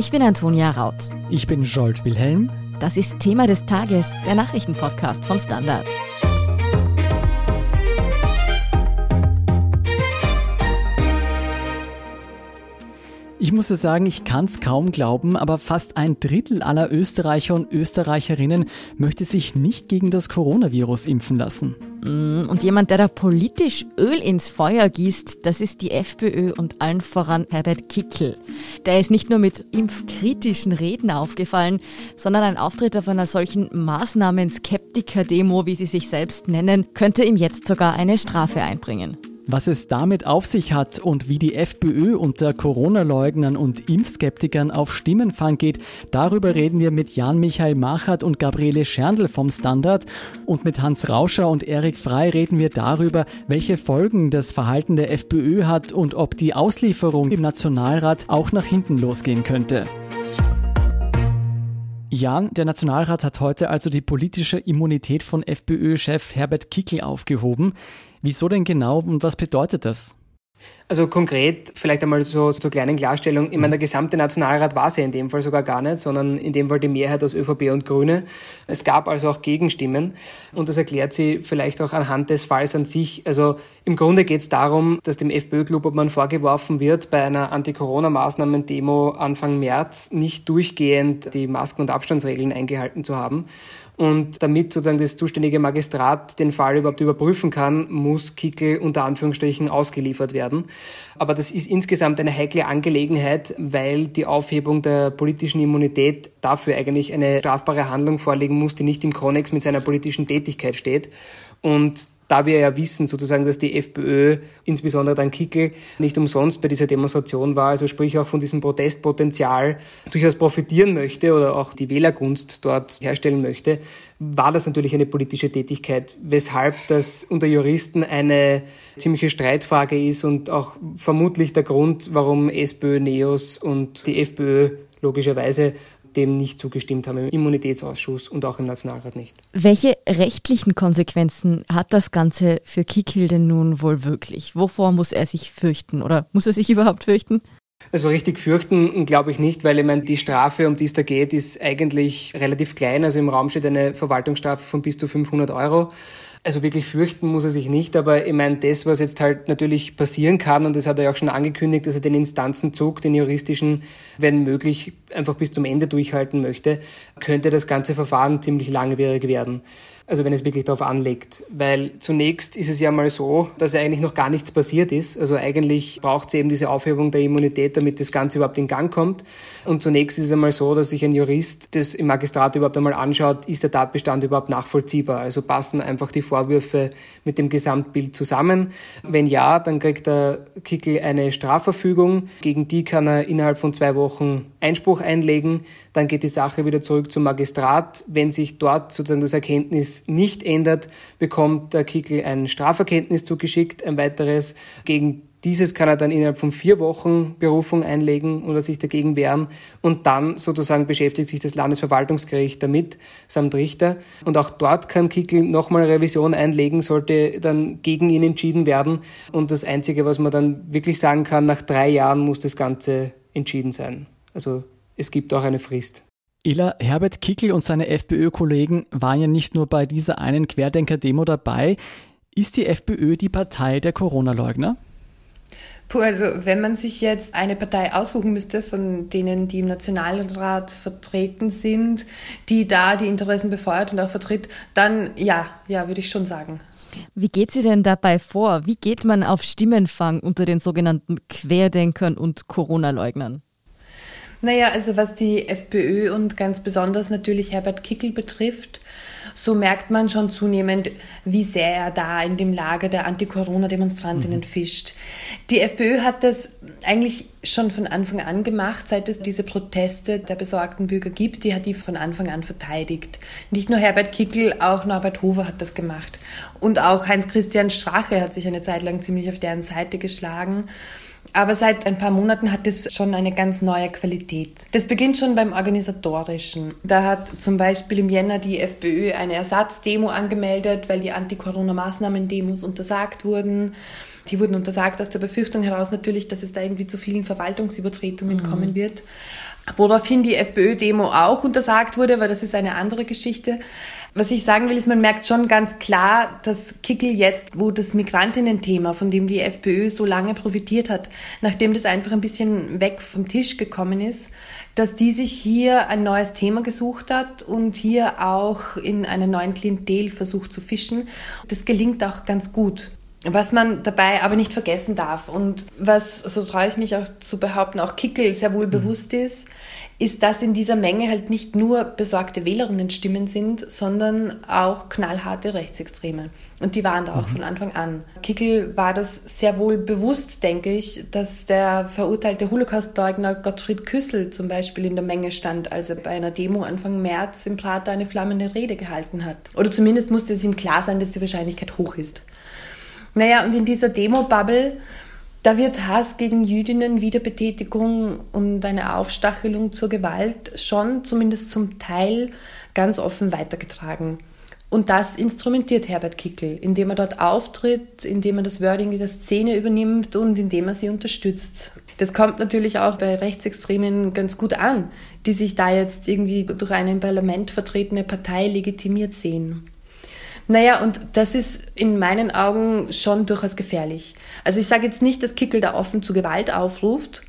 Ich bin Antonia Raut. Ich bin Jolt Wilhelm. Das ist Thema des Tages, der Nachrichtenpodcast vom Standard. Ich muss sagen, ich kann es kaum glauben, aber fast ein Drittel aller Österreicher und Österreicherinnen möchte sich nicht gegen das Coronavirus impfen lassen. Mm, und jemand, der da politisch Öl ins Feuer gießt, das ist die FPÖ und allen voran Herbert Kickel. Der ist nicht nur mit impfkritischen Reden aufgefallen, sondern ein Auftritt auf einer solchen Maßnahmen-Skeptiker-Demo, wie sie sich selbst nennen, könnte ihm jetzt sogar eine Strafe einbringen. Was es damit auf sich hat und wie die FPÖ unter Corona-Leugnern und Impfskeptikern auf Stimmenfang geht, darüber reden wir mit Jan-Michael Machert und Gabriele Scherndl vom Standard. Und mit Hans Rauscher und Erik Frei reden wir darüber, welche Folgen das Verhalten der FPÖ hat und ob die Auslieferung im Nationalrat auch nach hinten losgehen könnte. Jan, der Nationalrat hat heute also die politische Immunität von FPÖ-Chef Herbert Kickl aufgehoben. Wieso denn genau und was bedeutet das? Also konkret, vielleicht einmal so zur kleinen Klarstellung, ich meine, der gesamte Nationalrat war es ja in dem Fall sogar gar nicht, sondern in dem Fall die Mehrheit aus ÖVP und Grüne. Es gab also auch Gegenstimmen und das erklärt sie vielleicht auch anhand des Falls an sich. Also im Grunde geht es darum, dass dem FPÖ-Club, ob man vorgeworfen wird, bei einer Anti-Corona-Maßnahmen-Demo Anfang März nicht durchgehend die Masken- und Abstandsregeln eingehalten zu haben. Und damit sozusagen das zuständige Magistrat den Fall überhaupt überprüfen kann, muss Kickel unter Anführungsstrichen ausgeliefert werden. Aber das ist insgesamt eine heikle Angelegenheit, weil die Aufhebung der politischen Immunität dafür eigentlich eine strafbare Handlung vorlegen muss, die nicht im Konnex mit seiner politischen Tätigkeit steht. Und da wir ja wissen, sozusagen, dass die FPÖ, insbesondere dann Kickel, nicht umsonst bei dieser Demonstration war, also sprich auch von diesem Protestpotenzial durchaus profitieren möchte oder auch die Wählergunst dort herstellen möchte, war das natürlich eine politische Tätigkeit, weshalb das unter Juristen eine ziemliche Streitfrage ist und auch vermutlich der Grund, warum SPÖ, NEOS und die FPÖ logischerweise dem nicht zugestimmt haben im Immunitätsausschuss und auch im Nationalrat nicht. Welche rechtlichen Konsequenzen hat das Ganze für Kikil denn nun wohl wirklich? Wovor muss er sich fürchten oder muss er sich überhaupt fürchten? Also richtig fürchten glaube ich nicht, weil ich meine, die Strafe, um die es da geht, ist eigentlich relativ klein. Also im Raum steht eine Verwaltungsstrafe von bis zu 500 Euro. Also wirklich fürchten muss er sich nicht, aber ich meine, das, was jetzt halt natürlich passieren kann, und das hat er ja auch schon angekündigt, dass er den Instanzenzug, den juristischen, wenn möglich, einfach bis zum Ende durchhalten möchte, könnte das ganze Verfahren ziemlich langwierig werden. Also wenn es wirklich darauf anlegt. Weil zunächst ist es ja mal so, dass ja eigentlich noch gar nichts passiert ist. Also eigentlich braucht es eben diese Aufhebung der Immunität, damit das Ganze überhaupt in Gang kommt. Und zunächst ist es einmal so, dass sich ein Jurist das im Magistrat überhaupt einmal anschaut, ist der Tatbestand überhaupt nachvollziehbar? Also passen einfach die Vorwürfe mit dem Gesamtbild zusammen? Wenn ja, dann kriegt der Kickel eine Strafverfügung. Gegen die kann er innerhalb von zwei Wochen Einspruch einlegen. Dann geht die Sache wieder zurück zum Magistrat. Wenn sich dort sozusagen das Erkenntnis nicht ändert, bekommt der Kickel ein Straferkenntnis zugeschickt, ein weiteres. Gegen dieses kann er dann innerhalb von vier Wochen Berufung einlegen oder sich dagegen wehren. Und dann sozusagen beschäftigt sich das Landesverwaltungsgericht damit, samt Richter. Und auch dort kann Kickel nochmal Revision einlegen, sollte dann gegen ihn entschieden werden. Und das Einzige, was man dann wirklich sagen kann, nach drei Jahren muss das Ganze entschieden sein. Also es gibt auch eine Frist. Ela, Herbert Kickel und seine FPÖ-Kollegen waren ja nicht nur bei dieser einen Querdenker-Demo dabei. Ist die FPÖ die Partei der Corona-Leugner? Puh, also wenn man sich jetzt eine Partei aussuchen müsste, von denen, die im Nationalrat vertreten sind, die da die Interessen befeuert und auch vertritt, dann ja, ja, würde ich schon sagen. Wie geht sie denn dabei vor? Wie geht man auf Stimmenfang unter den sogenannten Querdenkern und Corona-Leugnern? Naja, also was die FPÖ und ganz besonders natürlich Herbert Kickel betrifft, so merkt man schon zunehmend, wie sehr er da in dem Lager der Anti-Corona-Demonstrantinnen mhm. fischt. Die FPÖ hat das eigentlich schon von Anfang an gemacht, seit es diese Proteste der besorgten Bürger gibt. Die hat die von Anfang an verteidigt. Nicht nur Herbert Kickel, auch Norbert Hofer hat das gemacht. Und auch Heinz-Christian Strache hat sich eine Zeit lang ziemlich auf deren Seite geschlagen. Aber seit ein paar Monaten hat es schon eine ganz neue Qualität. Das beginnt schon beim Organisatorischen. Da hat zum Beispiel im Jänner die FPÖ eine Ersatzdemo angemeldet, weil die Anti-Corona-Maßnahmen-Demos untersagt wurden. Die wurden untersagt aus der Befürchtung heraus natürlich, dass es da irgendwie zu vielen Verwaltungsübertretungen mhm. kommen wird. Woraufhin die FPÖ-Demo auch untersagt wurde, weil das ist eine andere Geschichte. Was ich sagen will, ist, man merkt schon ganz klar, dass Kickel jetzt, wo das Migrantinnen-Thema, von dem die FPÖ so lange profitiert hat, nachdem das einfach ein bisschen weg vom Tisch gekommen ist, dass die sich hier ein neues Thema gesucht hat und hier auch in einer neuen Klientel versucht zu fischen. Das gelingt auch ganz gut. Was man dabei aber nicht vergessen darf und was, so traue ich mich auch zu behaupten, auch Kickel sehr wohl mhm. bewusst ist, ist, dass in dieser Menge halt nicht nur besorgte Wählerinnenstimmen sind, sondern auch knallharte Rechtsextreme. Und die waren da auch mhm. von Anfang an. Kickel war das sehr wohl bewusst, denke ich, dass der verurteilte Holocaustleugner Gottfried Küssel zum Beispiel in der Menge stand, als er bei einer Demo Anfang März im Prater eine flammende Rede gehalten hat. Oder zumindest musste es ihm klar sein, dass die Wahrscheinlichkeit hoch ist. Naja, und in dieser Demo-Bubble, da wird Hass gegen Jüdinnen, Wiederbetätigung und eine Aufstachelung zur Gewalt schon zumindest zum Teil ganz offen weitergetragen. Und das instrumentiert Herbert Kickel, indem er dort auftritt, indem er das Wording der Szene übernimmt und indem er sie unterstützt. Das kommt natürlich auch bei Rechtsextremen ganz gut an, die sich da jetzt irgendwie durch eine im Parlament vertretene Partei legitimiert sehen. Naja, und das ist in meinen Augen schon durchaus gefährlich. Also ich sage jetzt nicht, dass Kickel da offen zu Gewalt aufruft,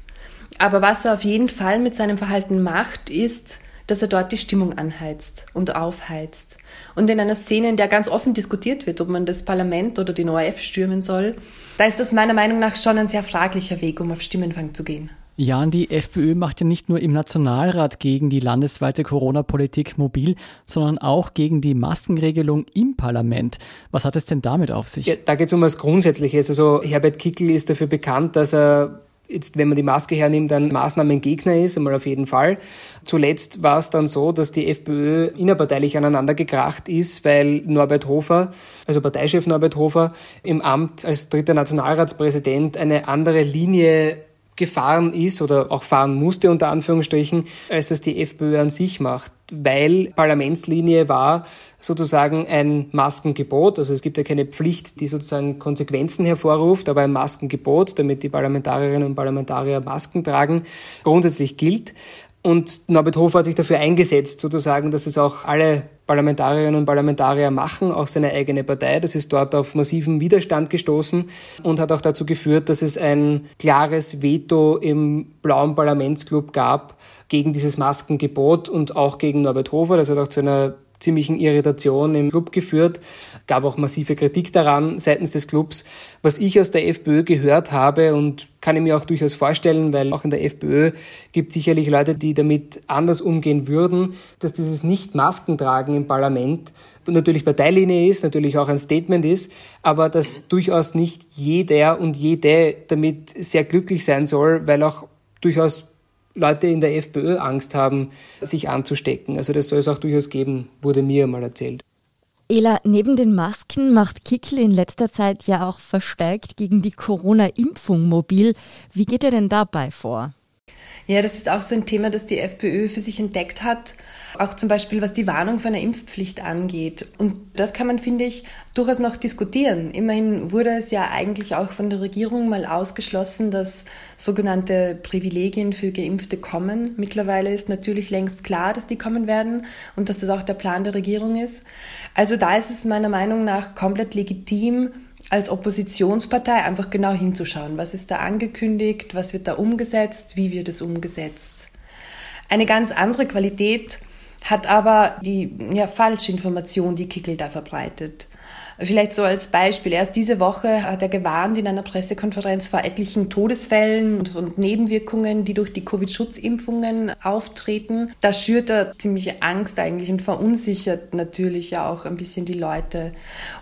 aber was er auf jeden Fall mit seinem Verhalten macht, ist, dass er dort die Stimmung anheizt und aufheizt. Und in einer Szene, in der ganz offen diskutiert wird, ob man das Parlament oder den ORF stürmen soll, da ist das meiner Meinung nach schon ein sehr fraglicher Weg, um auf Stimmenfang zu gehen. Ja, und die FPÖ macht ja nicht nur im Nationalrat gegen die landesweite Corona-Politik mobil, sondern auch gegen die Maskenregelung im Parlament. Was hat es denn damit auf sich? Ja, da geht es um was Grundsätzliches. Also Herbert Kickel ist dafür bekannt, dass er jetzt, wenn man die Maske hernimmt, ein Maßnahmengegner ist, einmal auf jeden Fall. Zuletzt war es dann so, dass die FPÖ innerparteilich aneinander gekracht ist, weil Norbert Hofer, also Parteichef Norbert Hofer, im Amt als dritter Nationalratspräsident eine andere Linie gefahren ist oder auch fahren musste unter Anführungsstrichen, als das die FPÖ an sich macht, weil Parlamentslinie war sozusagen ein Maskengebot, also es gibt ja keine Pflicht, die sozusagen Konsequenzen hervorruft, aber ein Maskengebot, damit die Parlamentarierinnen und Parlamentarier Masken tragen, grundsätzlich gilt. Und Norbert Hofer hat sich dafür eingesetzt, sozusagen, dass es auch alle Parlamentarierinnen und Parlamentarier machen, auch seine eigene Partei. Das ist dort auf massiven Widerstand gestoßen und hat auch dazu geführt, dass es ein klares Veto im blauen Parlamentsclub gab gegen dieses Maskengebot und auch gegen Norbert Hofer. Das hat auch zu einer ziemlichen Irritation im Club geführt, gab auch massive Kritik daran seitens des Clubs. Was ich aus der FPÖ gehört habe und kann ich mir auch durchaus vorstellen, weil auch in der FPÖ gibt sicherlich Leute, die damit anders umgehen würden, dass dieses Nicht-Maskentragen im Parlament natürlich Parteilinie ist, natürlich auch ein Statement ist, aber dass durchaus nicht jeder und jede damit sehr glücklich sein soll, weil auch durchaus Leute in der FPÖ Angst haben, sich anzustecken. Also das soll es auch durchaus geben, wurde mir mal erzählt. Ela, neben den Masken macht Kickl in letzter Zeit ja auch verstärkt gegen die Corona-Impfung mobil. Wie geht er denn dabei vor? Ja, das ist auch so ein Thema, das die FPÖ für sich entdeckt hat. Auch zum Beispiel, was die Warnung für eine Impfpflicht angeht. Und das kann man, finde ich, durchaus noch diskutieren. Immerhin wurde es ja eigentlich auch von der Regierung mal ausgeschlossen, dass sogenannte Privilegien für Geimpfte kommen. Mittlerweile ist natürlich längst klar, dass die kommen werden und dass das auch der Plan der Regierung ist. Also da ist es meiner Meinung nach komplett legitim, als Oppositionspartei einfach genau hinzuschauen. Was ist da angekündigt? Was wird da umgesetzt? Wie wird es umgesetzt? Eine ganz andere Qualität hat aber die ja, Falschinformation, die Kickel da verbreitet. Vielleicht so als Beispiel. Erst diese Woche hat er gewarnt in einer Pressekonferenz vor etlichen Todesfällen und, Nebenwirkungen, die durch die Covid-Schutzimpfungen auftreten. Da schürt er ziemliche Angst eigentlich und verunsichert natürlich ja auch ein bisschen die Leute.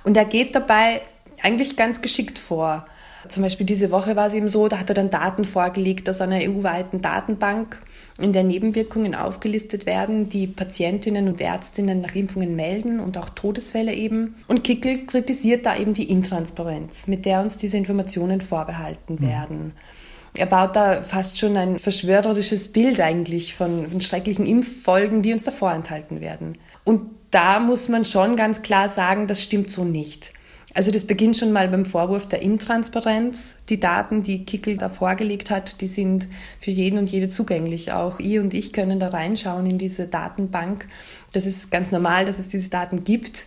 Und er geht dabei eigentlich ganz geschickt vor. Zum Beispiel diese Woche war es eben so, da hat er dann Daten vorgelegt aus einer EU-weiten Datenbank, in der Nebenwirkungen aufgelistet werden, die Patientinnen und Ärztinnen nach Impfungen melden und auch Todesfälle eben. Und Kickel kritisiert da eben die Intransparenz, mit der uns diese Informationen vorbehalten mhm. werden. Er baut da fast schon ein verschwörerisches Bild eigentlich von, von schrecklichen Impffolgen, die uns da vorenthalten werden. Und da muss man schon ganz klar sagen, das stimmt so nicht. Also das beginnt schon mal beim Vorwurf der Intransparenz. Die Daten, die Kickel da vorgelegt hat, die sind für jeden und jede zugänglich. Auch ihr und ich können da reinschauen in diese Datenbank. Das ist ganz normal, dass es diese Daten gibt.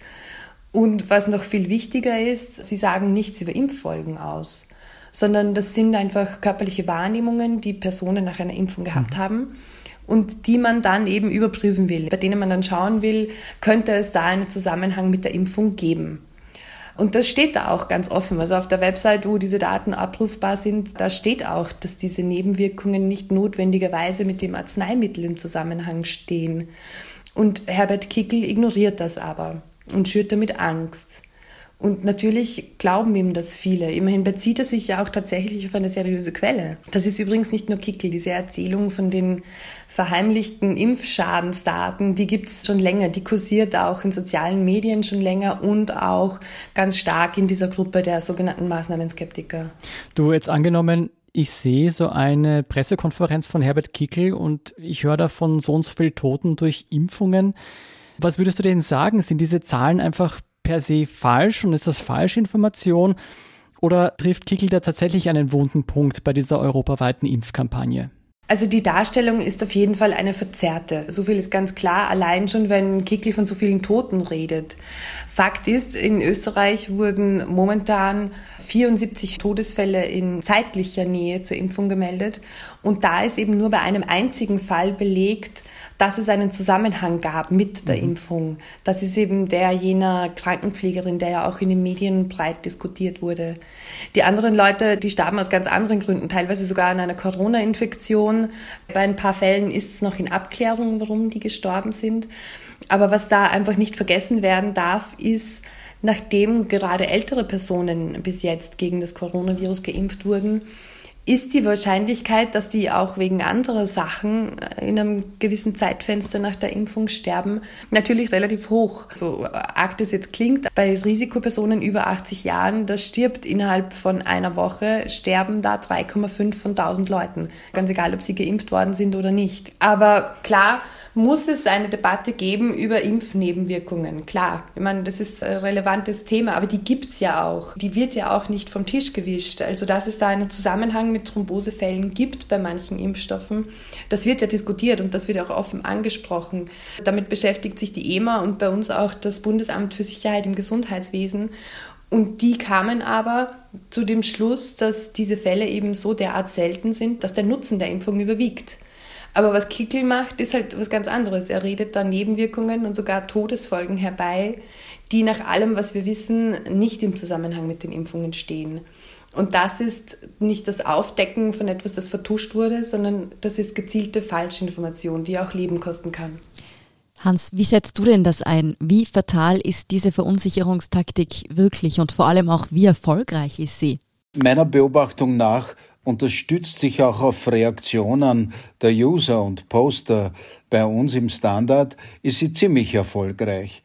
Und was noch viel wichtiger ist, sie sagen nichts über Impffolgen aus, sondern das sind einfach körperliche Wahrnehmungen, die Personen nach einer Impfung gehabt mhm. haben und die man dann eben überprüfen will, bei denen man dann schauen will, könnte es da einen Zusammenhang mit der Impfung geben. Und das steht da auch ganz offen. Also auf der Website, wo diese Daten abrufbar sind, da steht auch, dass diese Nebenwirkungen nicht notwendigerweise mit dem Arzneimittel im Zusammenhang stehen. Und Herbert Kickel ignoriert das aber und schürt damit Angst. Und natürlich glauben ihm das viele. Immerhin bezieht er sich ja auch tatsächlich auf eine seriöse Quelle. Das ist übrigens nicht nur Kickel. Diese Erzählung von den verheimlichten Impfschadensdaten, die gibt es schon länger. Die kursiert auch in sozialen Medien schon länger und auch ganz stark in dieser Gruppe der sogenannten Maßnahmenskeptiker. Du jetzt angenommen, ich sehe so eine Pressekonferenz von Herbert Kickel und ich höre davon so und so viele Toten durch Impfungen. Was würdest du denen sagen? Sind diese Zahlen einfach per se falsch und ist das falsche Information? Oder trifft Kickel da tatsächlich einen wunden Punkt bei dieser europaweiten Impfkampagne? Also die Darstellung ist auf jeden Fall eine verzerrte. So viel ist ganz klar, allein schon, wenn Kickel von so vielen Toten redet. Fakt ist, in Österreich wurden momentan 74 Todesfälle in zeitlicher Nähe zur Impfung gemeldet. Und da ist eben nur bei einem einzigen Fall belegt, dass es einen Zusammenhang gab mit der mhm. Impfung. Das ist eben der jener Krankenpflegerin, der ja auch in den Medien breit diskutiert wurde. Die anderen Leute, die starben aus ganz anderen Gründen, teilweise sogar an einer Corona-Infektion. Bei ein paar Fällen ist es noch in Abklärung, warum die gestorben sind. Aber was da einfach nicht vergessen werden darf, ist, nachdem gerade ältere Personen bis jetzt gegen das Coronavirus geimpft wurden, ist die Wahrscheinlichkeit, dass die auch wegen anderer Sachen in einem gewissen Zeitfenster nach der Impfung sterben, natürlich relativ hoch. So arg das jetzt klingt, bei Risikopersonen über 80 Jahren, das stirbt innerhalb von einer Woche, sterben da 3,5 von 1000 Leuten. Ganz egal, ob sie geimpft worden sind oder nicht. Aber klar, muss es eine Debatte geben über Impfnebenwirkungen. Klar, ich meine, das ist ein relevantes Thema, aber die gibt's ja auch. Die wird ja auch nicht vom Tisch gewischt. Also, dass es da einen Zusammenhang mit Thrombosefällen gibt bei manchen Impfstoffen, das wird ja diskutiert und das wird auch offen angesprochen. Damit beschäftigt sich die EMA und bei uns auch das Bundesamt für Sicherheit im Gesundheitswesen. Und die kamen aber zu dem Schluss, dass diese Fälle eben so derart selten sind, dass der Nutzen der Impfung überwiegt. Aber was Kickel macht, ist halt was ganz anderes. Er redet da Nebenwirkungen und sogar Todesfolgen herbei, die nach allem, was wir wissen, nicht im Zusammenhang mit den Impfungen stehen. Und das ist nicht das Aufdecken von etwas, das vertuscht wurde, sondern das ist gezielte Falschinformation, die auch Leben kosten kann. Hans, wie schätzt du denn das ein? Wie fatal ist diese Verunsicherungstaktik wirklich und vor allem auch wie erfolgreich ist sie? Meiner Beobachtung nach unterstützt sich auch auf Reaktionen der User und Poster bei uns im Standard, ist sie ziemlich erfolgreich.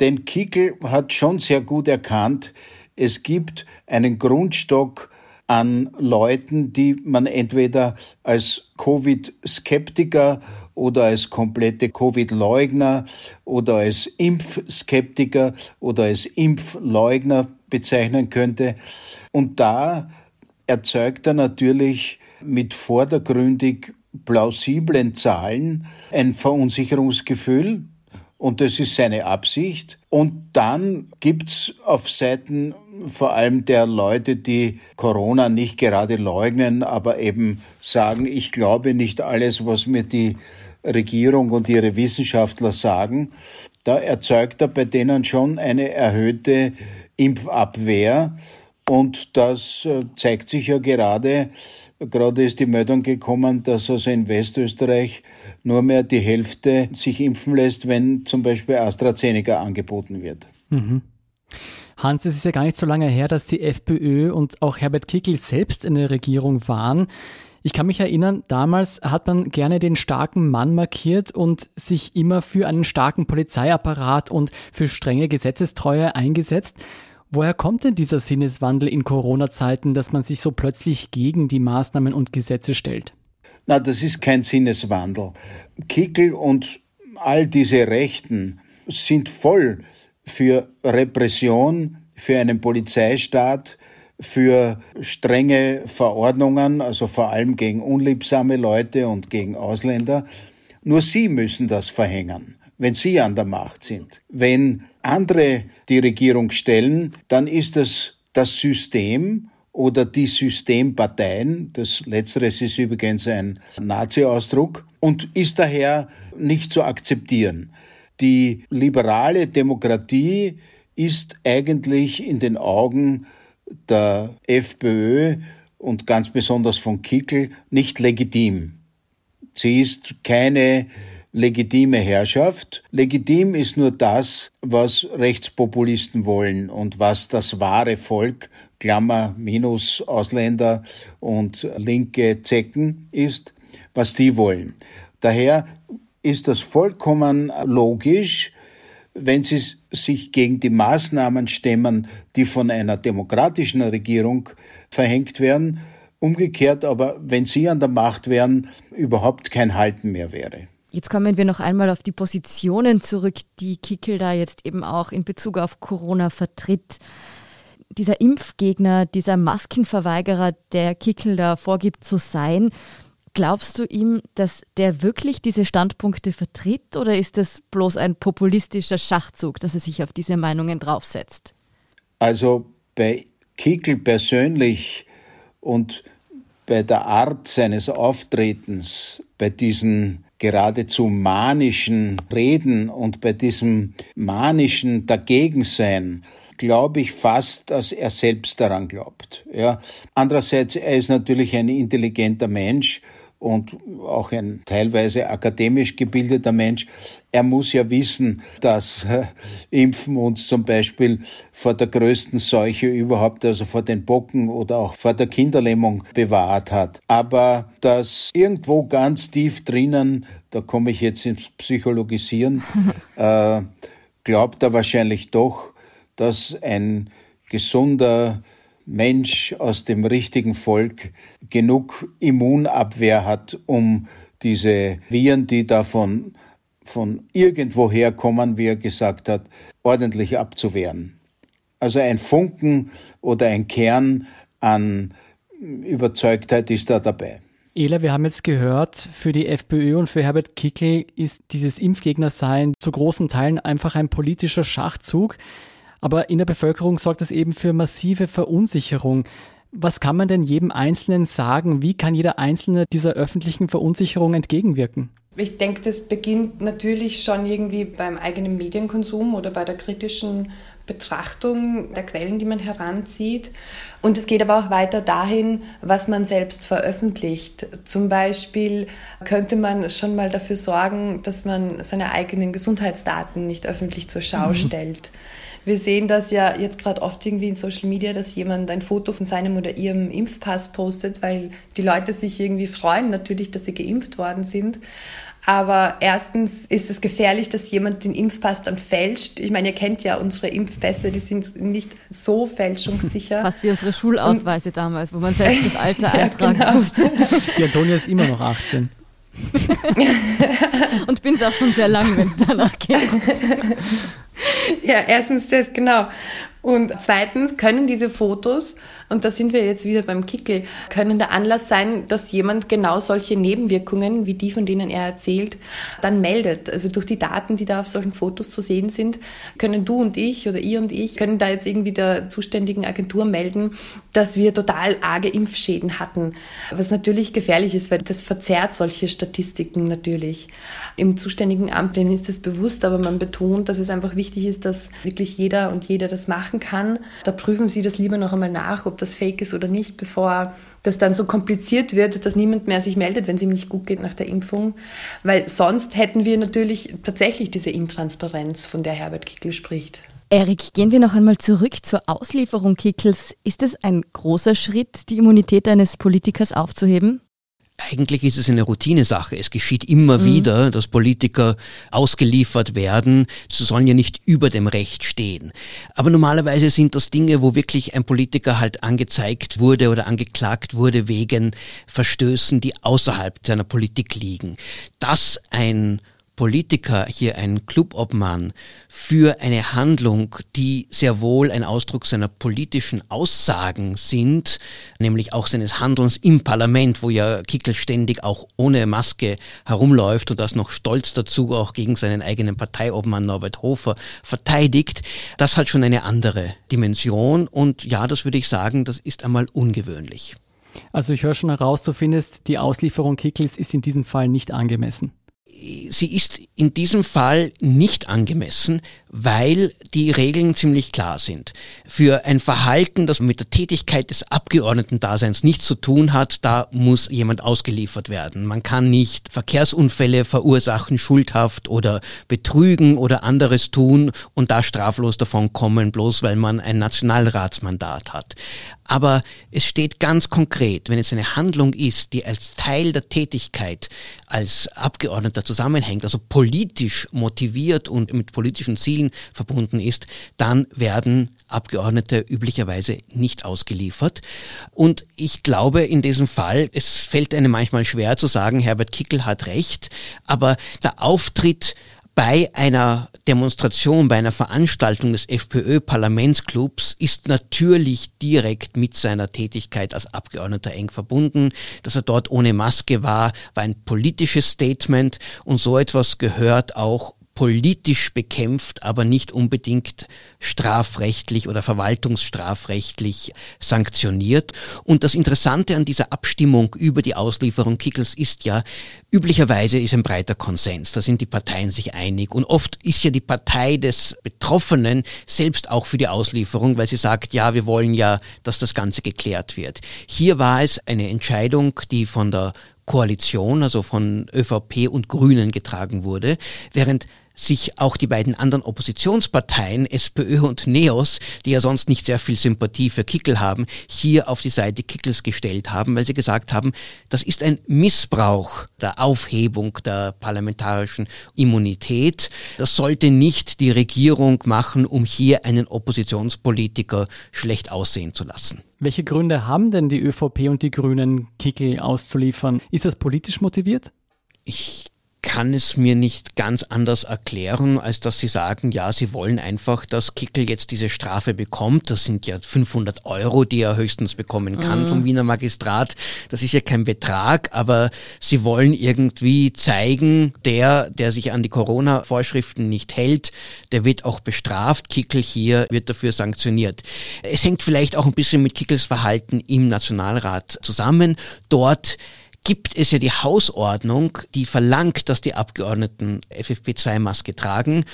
Denn Kickel hat schon sehr gut erkannt, es gibt einen Grundstock an Leuten, die man entweder als Covid-Skeptiker oder als komplette Covid-Leugner oder als Impfskeptiker oder als Impfleugner bezeichnen könnte. Und da erzeugt er natürlich mit vordergründig plausiblen Zahlen ein Verunsicherungsgefühl, und das ist seine Absicht. Und dann gibt's auf Seiten vor allem der Leute, die Corona nicht gerade leugnen, aber eben sagen, ich glaube nicht alles, was mir die Regierung und ihre Wissenschaftler sagen. Da erzeugt er bei denen schon eine erhöhte Impfabwehr. Und das äh, zeigt sich ja gerade, gerade ist die Meldung gekommen, dass also in Westösterreich nur mehr die Hälfte sich impfen lässt, wenn zum Beispiel AstraZeneca angeboten wird. Mhm. Hans, es ist ja gar nicht so lange her, dass die FPÖ und auch Herbert Kickl selbst in der Regierung waren. Ich kann mich erinnern, damals hat man gerne den starken Mann markiert und sich immer für einen starken Polizeiapparat und für strenge Gesetzestreue eingesetzt. Woher kommt denn dieser Sinneswandel in Corona-Zeiten, dass man sich so plötzlich gegen die Maßnahmen und Gesetze stellt? Na, das ist kein Sinneswandel. Kickel und all diese Rechten sind voll für Repression, für einen Polizeistaat, für strenge Verordnungen, also vor allem gegen unliebsame Leute und gegen Ausländer. Nur sie müssen das verhängen, wenn sie an der Macht sind. Wenn andere die Regierung stellen, dann ist es das System oder die Systemparteien, das letzteres ist übrigens ein Nazi-Ausdruck, und ist daher nicht zu akzeptieren. Die liberale Demokratie ist eigentlich in den Augen der FPÖ und ganz besonders von Kickel nicht legitim. Sie ist keine legitime Herrschaft. Legitim ist nur das, was Rechtspopulisten wollen und was das wahre Volk, Klammer minus Ausländer und linke Zecken ist, was die wollen. Daher ist das vollkommen logisch, wenn sie sich gegen die Maßnahmen stemmen, die von einer demokratischen Regierung verhängt werden, umgekehrt aber, wenn sie an der Macht wären, überhaupt kein Halten mehr wäre. Jetzt kommen wir noch einmal auf die Positionen zurück, die Kickel da jetzt eben auch in Bezug auf Corona vertritt. Dieser Impfgegner, dieser Maskenverweigerer, der Kickel da vorgibt zu sein, Glaubst du ihm, dass der wirklich diese Standpunkte vertritt oder ist das bloß ein populistischer Schachzug, dass er sich auf diese Meinungen draufsetzt? Also bei Kickel persönlich und bei der Art seines Auftretens, bei diesen geradezu manischen Reden und bei diesem manischen Dagegensein, glaube ich fast, dass er selbst daran glaubt. Ja. Andererseits, er ist natürlich ein intelligenter Mensch und auch ein teilweise akademisch gebildeter Mensch, er muss ja wissen, dass äh, Impfen uns zum Beispiel vor der größten Seuche überhaupt, also vor den Bocken oder auch vor der Kinderlähmung bewahrt hat. Aber dass irgendwo ganz tief drinnen, da komme ich jetzt ins Psychologisieren, äh, glaubt er wahrscheinlich doch, dass ein gesunder Mensch aus dem richtigen Volk genug Immunabwehr hat, um diese Viren, die davon von irgendwoher kommen, wie er gesagt hat, ordentlich abzuwehren. Also ein Funken oder ein Kern an Überzeugtheit ist da dabei. Ela, wir haben jetzt gehört, für die FPÖ und für Herbert Kickel ist dieses Impfgegnersein zu großen Teilen einfach ein politischer Schachzug. Aber in der Bevölkerung sorgt das eben für massive Verunsicherung. Was kann man denn jedem Einzelnen sagen? Wie kann jeder Einzelne dieser öffentlichen Verunsicherung entgegenwirken? Ich denke, das beginnt natürlich schon irgendwie beim eigenen Medienkonsum oder bei der kritischen Betrachtung der Quellen, die man heranzieht. Und es geht aber auch weiter dahin, was man selbst veröffentlicht. Zum Beispiel könnte man schon mal dafür sorgen, dass man seine eigenen Gesundheitsdaten nicht öffentlich zur Schau mhm. stellt. Wir sehen das ja jetzt gerade oft irgendwie in Social Media, dass jemand ein Foto von seinem oder ihrem Impfpass postet, weil die Leute sich irgendwie freuen natürlich, dass sie geimpft worden sind. Aber erstens ist es gefährlich, dass jemand den Impfpass dann fälscht. Ich meine, ihr kennt ja unsere Impfpässe, die sind nicht so fälschungssicher. Fast wie unsere Schulausweise Und, damals, wo man selbst das Alter eintragen ja, genau. durfte. Die Antonia ist immer noch 18. Und bin es auch schon sehr lang, wenn es danach geht. ja, erstens das, genau. Und zweitens können diese Fotos, und da sind wir jetzt wieder beim Kickel, können der Anlass sein, dass jemand genau solche Nebenwirkungen, wie die, von denen er erzählt, dann meldet. Also durch die Daten, die da auf solchen Fotos zu sehen sind, können du und ich oder ihr und ich, können da jetzt irgendwie der zuständigen Agentur melden, dass wir total arge Impfschäden hatten. Was natürlich gefährlich ist, weil das verzerrt solche Statistiken natürlich. Im zuständigen Amt denen ist das bewusst, aber man betont, dass es einfach wichtig ist, dass wirklich jeder und jeder das machen kann. Da prüfen Sie das lieber noch einmal nach, ob das fake ist oder nicht, bevor das dann so kompliziert wird, dass niemand mehr sich meldet, wenn es ihm nicht gut geht nach der Impfung. Weil sonst hätten wir natürlich tatsächlich diese Intransparenz, von der Herbert Kickel spricht. Erik, gehen wir noch einmal zurück zur Auslieferung Kickels. Ist es ein großer Schritt, die Immunität eines Politikers aufzuheben? Eigentlich ist es eine Routinesache. Es geschieht immer mhm. wieder, dass Politiker ausgeliefert werden. Sie sollen ja nicht über dem Recht stehen. Aber normalerweise sind das Dinge, wo wirklich ein Politiker halt angezeigt wurde oder angeklagt wurde wegen Verstößen, die außerhalb seiner Politik liegen. Dass ein Politiker hier ein Clubobmann für eine Handlung, die sehr wohl ein Ausdruck seiner politischen Aussagen sind, nämlich auch seines Handelns im Parlament, wo ja Kickel ständig auch ohne Maske herumläuft und das noch stolz dazu auch gegen seinen eigenen Parteiobmann Norbert Hofer verteidigt, das hat schon eine andere Dimension und ja, das würde ich sagen, das ist einmal ungewöhnlich. Also ich höre schon heraus, du findest, die Auslieferung Kickels ist in diesem Fall nicht angemessen sie ist in diesem Fall nicht angemessen, weil die Regeln ziemlich klar sind. Für ein Verhalten, das mit der Tätigkeit des Abgeordnetendaseins nichts zu tun hat, da muss jemand ausgeliefert werden. Man kann nicht Verkehrsunfälle verursachen, schuldhaft oder betrügen oder anderes tun und da straflos davon kommen, bloß weil man ein Nationalratsmandat hat. Aber es steht ganz konkret, wenn es eine Handlung ist, die als Teil der Tätigkeit als Abgeordneter zusammenhängt, also politisch motiviert und mit politischen Zielen verbunden ist, dann werden Abgeordnete üblicherweise nicht ausgeliefert. Und ich glaube in diesem Fall, es fällt einem manchmal schwer zu sagen, Herbert Kickel hat recht, aber der Auftritt bei einer Demonstration, bei einer Veranstaltung des FPÖ-Parlamentsclubs ist natürlich direkt mit seiner Tätigkeit als Abgeordneter eng verbunden. Dass er dort ohne Maske war, war ein politisches Statement und so etwas gehört auch politisch bekämpft, aber nicht unbedingt strafrechtlich oder verwaltungsstrafrechtlich sanktioniert. Und das Interessante an dieser Abstimmung über die Auslieferung Kickels ist ja, üblicherweise ist ein breiter Konsens. Da sind die Parteien sich einig. Und oft ist ja die Partei des Betroffenen selbst auch für die Auslieferung, weil sie sagt, ja, wir wollen ja, dass das Ganze geklärt wird. Hier war es eine Entscheidung, die von der Koalition, also von ÖVP und Grünen getragen wurde, während sich auch die beiden anderen Oppositionsparteien, SPÖ und NEOS, die ja sonst nicht sehr viel Sympathie für Kickel haben, hier auf die Seite Kickels gestellt haben, weil sie gesagt haben, das ist ein Missbrauch der Aufhebung der parlamentarischen Immunität. Das sollte nicht die Regierung machen, um hier einen Oppositionspolitiker schlecht aussehen zu lassen. Welche Gründe haben denn die ÖVP und die Grünen, Kickel auszuliefern? Ist das politisch motiviert? Ich kann es mir nicht ganz anders erklären, als dass sie sagen, ja, sie wollen einfach, dass Kickel jetzt diese Strafe bekommt. Das sind ja 500 Euro, die er höchstens bekommen kann mhm. vom Wiener Magistrat. Das ist ja kein Betrag, aber sie wollen irgendwie zeigen, der, der sich an die Corona-Vorschriften nicht hält, der wird auch bestraft. Kickel hier wird dafür sanktioniert. Es hängt vielleicht auch ein bisschen mit Kickels Verhalten im Nationalrat zusammen. Dort gibt es ja die Hausordnung, die verlangt, dass die Abgeordneten FFP2-Maske tragen.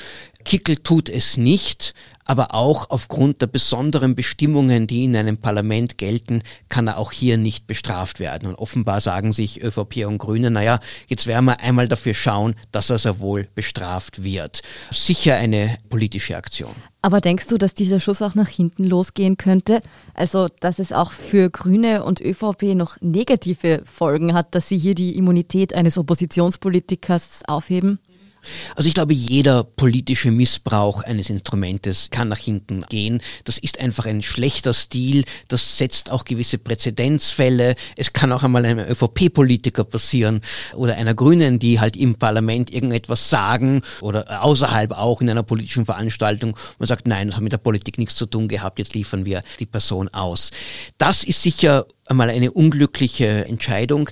Kickel tut es nicht, aber auch aufgrund der besonderen Bestimmungen, die in einem Parlament gelten, kann er auch hier nicht bestraft werden. Und offenbar sagen sich ÖVP und Grüne, naja, jetzt werden wir einmal dafür schauen, dass er sehr wohl bestraft wird. Sicher eine politische Aktion. Aber denkst du, dass dieser Schuss auch nach hinten losgehen könnte? Also, dass es auch für Grüne und ÖVP noch negative Folgen hat, dass sie hier die Immunität eines Oppositionspolitikers aufheben? Also ich glaube, jeder politische Missbrauch eines Instrumentes kann nach hinten gehen. Das ist einfach ein schlechter Stil. Das setzt auch gewisse Präzedenzfälle. Es kann auch einmal einem ÖVP-Politiker passieren oder einer Grünen, die halt im Parlament irgendetwas sagen oder außerhalb auch in einer politischen Veranstaltung. Man sagt, nein, das hat mit der Politik nichts zu tun gehabt. Jetzt liefern wir die Person aus. Das ist sicher einmal eine unglückliche Entscheidung.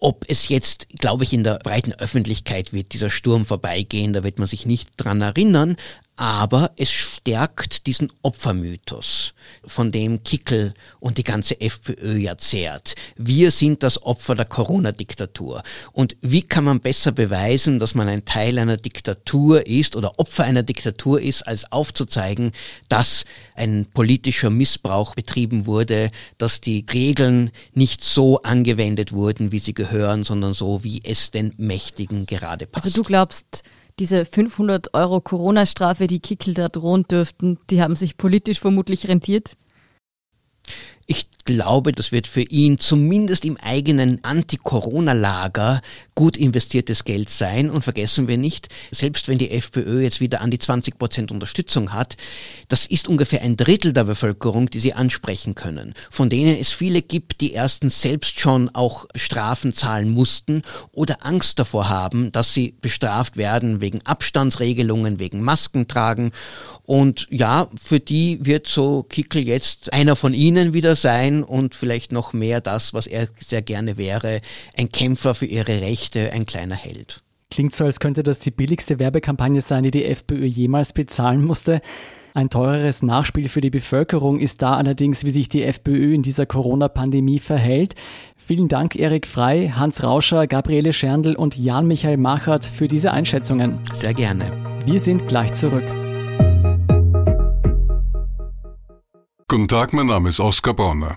Ob es jetzt, glaube ich, in der breiten Öffentlichkeit wird dieser Sturm vorbeigehen, da wird man sich nicht dran erinnern, aber es stärkt diesen Opfermythos, von dem Kickel und die ganze FPÖ ja zehrt. Wir sind das Opfer der Corona-Diktatur. Und wie kann man besser beweisen, dass man ein Teil einer Diktatur ist oder Opfer einer Diktatur ist, als aufzuzeigen, dass ein politischer Missbrauch betrieben wurde, dass die Regeln nicht so angewendet wurden, wie sie gehören, sondern so, wie es den Mächtigen gerade passt. Also du glaubst, diese 500 Euro Corona-Strafe, die Kickel da drohen dürften, die haben sich politisch vermutlich rentiert? Ich glaube, das wird für ihn zumindest im eigenen Anti-Corona-Lager gut investiertes Geld sein. Und vergessen wir nicht, selbst wenn die FPÖ jetzt wieder an die 20 Prozent Unterstützung hat, das ist ungefähr ein Drittel der Bevölkerung, die sie ansprechen können. Von denen es viele gibt, die erstens selbst schon auch Strafen zahlen mussten oder Angst davor haben, dass sie bestraft werden wegen Abstandsregelungen, wegen Maskentragen. Und ja, für die wird so Kickel jetzt einer von ihnen wieder sein und vielleicht noch mehr das, was er sehr gerne wäre, ein Kämpfer für ihre Rechte, ein kleiner Held. Klingt so, als könnte das die billigste Werbekampagne sein, die die FPÖ jemals bezahlen musste. Ein teureres Nachspiel für die Bevölkerung ist da allerdings, wie sich die FPÖ in dieser Corona-Pandemie verhält. Vielen Dank, Erik Frei, Hans Rauscher, Gabriele Scherndl und Jan-Michael Machert für diese Einschätzungen. Sehr gerne. Wir sind gleich zurück. Guten Tag, mein Name ist Oskar Bronner.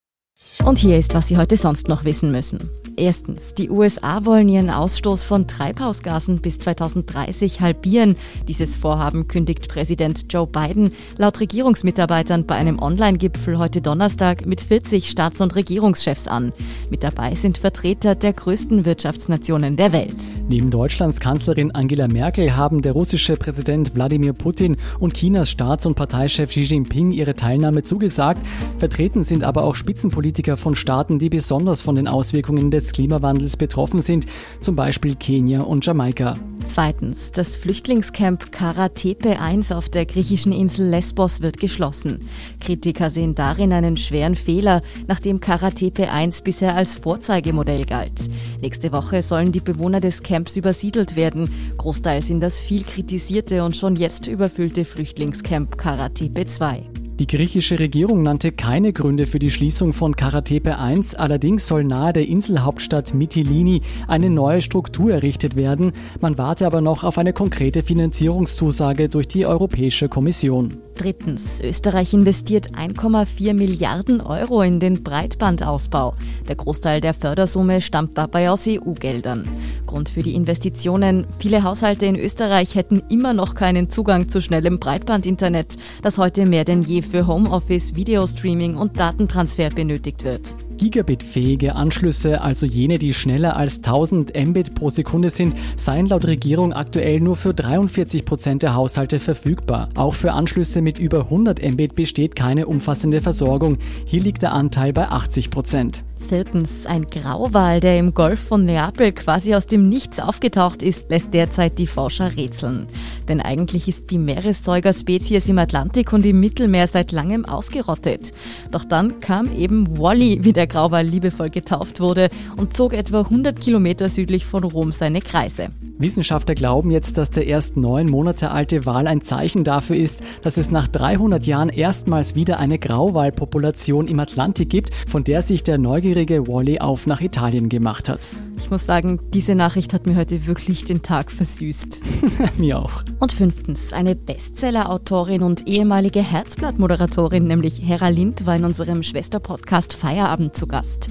Und hier ist, was Sie heute sonst noch wissen müssen. Erstens, die USA wollen ihren Ausstoß von Treibhausgasen bis 2030 halbieren. Dieses Vorhaben kündigt Präsident Joe Biden laut Regierungsmitarbeitern bei einem Online-Gipfel heute Donnerstag mit 40 Staats- und Regierungschefs an. Mit dabei sind Vertreter der größten Wirtschaftsnationen der Welt. Neben Deutschlands Kanzlerin Angela Merkel haben der russische Präsident Wladimir Putin und Chinas Staats- und Parteichef Xi Jinping ihre Teilnahme zugesagt. Vertreten sind aber auch Spitzenpolitiker von Staaten, die besonders von den Auswirkungen des Klimawandels betroffen sind, zum Beispiel Kenia und Jamaika. Zweitens, das Flüchtlingscamp Karatepe 1 auf der griechischen Insel Lesbos wird geschlossen. Kritiker sehen darin einen schweren Fehler, nachdem Karatepe 1 bisher als Vorzeigemodell galt. Nächste Woche sollen die Bewohner des Camps übersiedelt werden, großteils in das viel kritisierte und schon jetzt überfüllte Flüchtlingscamp Karatepe 2. Die griechische Regierung nannte keine Gründe für die Schließung von Karatepe 1, allerdings soll nahe der Inselhauptstadt Mytilini eine neue Struktur errichtet werden. Man warte aber noch auf eine konkrete Finanzierungszusage durch die Europäische Kommission. Drittens, Österreich investiert 1,4 Milliarden Euro in den Breitbandausbau. Der Großteil der Fördersumme stammt dabei aus EU-Geldern. Grund für die Investitionen, viele Haushalte in Österreich hätten immer noch keinen Zugang zu schnellem Breitbandinternet, das heute mehr denn je für Homeoffice, Videostreaming und Datentransfer benötigt wird. Gigabit-fähige Anschlüsse, also jene, die schneller als 1000 Mbit pro Sekunde sind, seien laut Regierung aktuell nur für 43 Prozent der Haushalte verfügbar. Auch für Anschlüsse mit über 100 Mbit besteht keine umfassende Versorgung. Hier liegt der Anteil bei 80 Prozent. Viertens, ein Grauwal, der im Golf von Neapel quasi aus dem Nichts aufgetaucht ist, lässt derzeit die Forscher rätseln. Denn eigentlich ist die Meeressäugerspezies im Atlantik und im Mittelmeer seit langem ausgerottet. Doch dann kam eben Wally, wie Grauwal liebevoll getauft wurde, und zog etwa 100 Kilometer südlich von Rom seine Kreise. Wissenschaftler glauben jetzt, dass der erst neun Monate alte Wal ein Zeichen dafür ist, dass es nach 300 Jahren erstmals wieder eine Grauwalpopulation im Atlantik gibt, von der sich der neugierige Wally auf nach Italien gemacht hat. Ich muss sagen, diese Nachricht hat mir heute wirklich den Tag versüßt. mir auch. Und fünftens, eine Bestseller-Autorin und ehemalige Herzblatt-Moderatorin, nämlich Hera Lind, war in unserem Schwesterpodcast Feierabend zu Gast.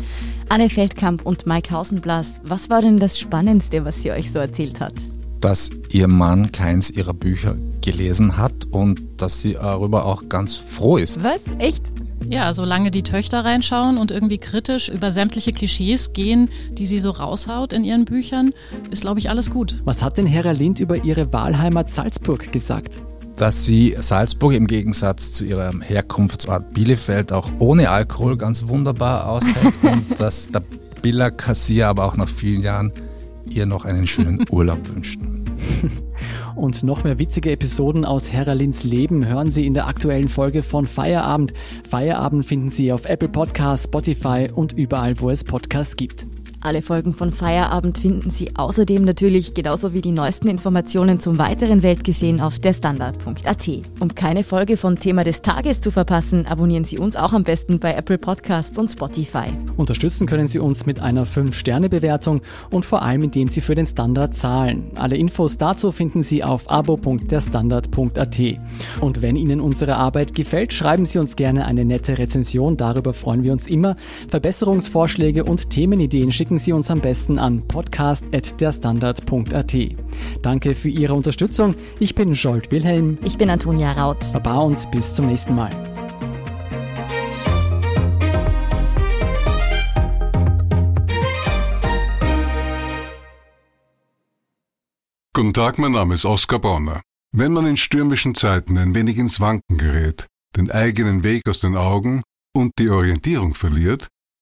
Anne Feldkamp und Mike Hausenblas, was war denn das Spannendste, was sie euch so erzählt hat? Dass ihr Mann keins ihrer Bücher gelesen hat und dass sie darüber auch ganz froh ist. Was? Echt? Ja, solange die Töchter reinschauen und irgendwie kritisch über sämtliche Klischees gehen, die sie so raushaut in ihren Büchern, ist, glaube ich, alles gut. Was hat denn Hera Lind über ihre Wahlheimat Salzburg gesagt? Dass sie Salzburg im Gegensatz zu ihrem Herkunftsort Bielefeld auch ohne Alkohol ganz wunderbar aushält und dass der Billa Kassier aber auch nach vielen Jahren ihr noch einen schönen Urlaub wünscht. Und noch mehr witzige Episoden aus Heralins Leben hören Sie in der aktuellen Folge von Feierabend. Feierabend finden Sie auf Apple Podcasts, Spotify und überall, wo es Podcasts gibt. Alle Folgen von Feierabend finden Sie außerdem natürlich genauso wie die neuesten Informationen zum weiteren Weltgeschehen auf derstandard.at. Um keine Folge von Thema des Tages zu verpassen, abonnieren Sie uns auch am besten bei Apple Podcasts und Spotify. Unterstützen können Sie uns mit einer 5-Sterne-Bewertung und vor allem indem Sie für den Standard zahlen. Alle Infos dazu finden Sie auf abo.derstandard.at. Und wenn Ihnen unsere Arbeit gefällt, schreiben Sie uns gerne eine nette Rezension. Darüber freuen wir uns immer. Verbesserungsvorschläge und Themenideen schicken Sie uns am besten an podcast.derstandard.at. Danke für Ihre Unterstützung. Ich bin Scholt Wilhelm. Ich bin Antonia Raut. Baba und bis zum nächsten Mal. Guten Tag, mein Name ist Oskar Bonner. Wenn man in stürmischen Zeiten ein wenig ins Wanken gerät, den eigenen Weg aus den Augen und die Orientierung verliert,